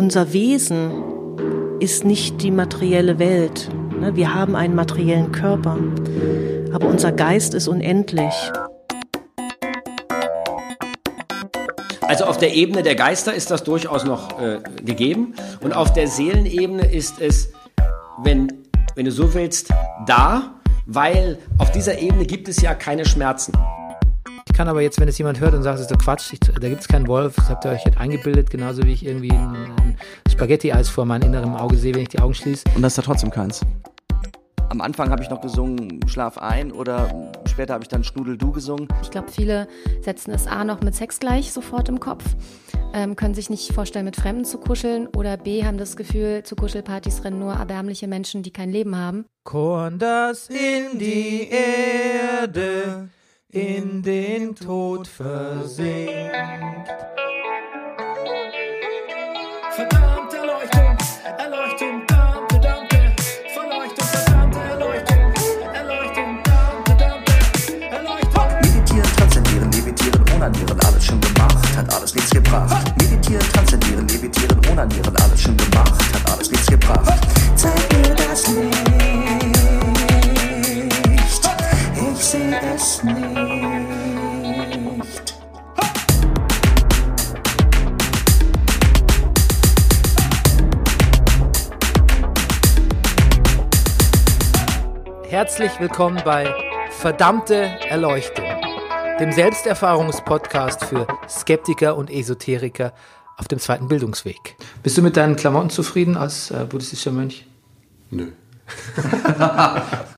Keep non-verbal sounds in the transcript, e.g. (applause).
unser Wesen ist nicht die materielle Welt. Ne? Wir haben einen materiellen Körper, aber unser Geist ist unendlich. Also auf der Ebene der Geister ist das durchaus noch äh, gegeben. Und auf der Seelenebene ist es, wenn, wenn du so willst, da, weil auf dieser Ebene gibt es ja keine Schmerzen. Ich kann aber jetzt, wenn es jemand hört und sagt, das ist doch Quatsch, ich, da gibt es keinen Wolf, das habt ihr euch jetzt eingebildet, genauso wie ich irgendwie ein, ein Spaghetti-Eis vor meinem inneren Auge sehe, wenn ich die Augen schließe. Und das ist da trotzdem keins. Am Anfang habe ich noch gesungen Schlaf ein oder später habe ich dann Schnudel du gesungen. Ich glaube, viele setzen es A noch mit Sex gleich sofort im Kopf, ähm, können sich nicht vorstellen, mit Fremden zu kuscheln oder B haben das Gefühl, zu Kuschelpartys rennen nur erbärmliche Menschen, die kein Leben haben. Korn, das in die Erde, in den Tod versinkt. Verdammt, Erleuchtung, Erleuchtung, Dante, Dante, Verleuchtung, verdammte Erleuchtung, Erleuchtung, Dante, Dante, Erleuchtung. Meditieren, transzendieren, levitieren, onanieren, alles schon gemacht, hat alles nichts gebracht. Meditieren, transzendieren, levitieren, onanieren, alles schon gemacht, seh es nicht. Herzlich willkommen bei Verdammte Erleuchtung, dem Selbsterfahrungspodcast für Skeptiker und Esoteriker auf dem zweiten Bildungsweg. Bist du mit deinen Klamotten zufrieden als äh, buddhistischer Mönch? Nö. (laughs)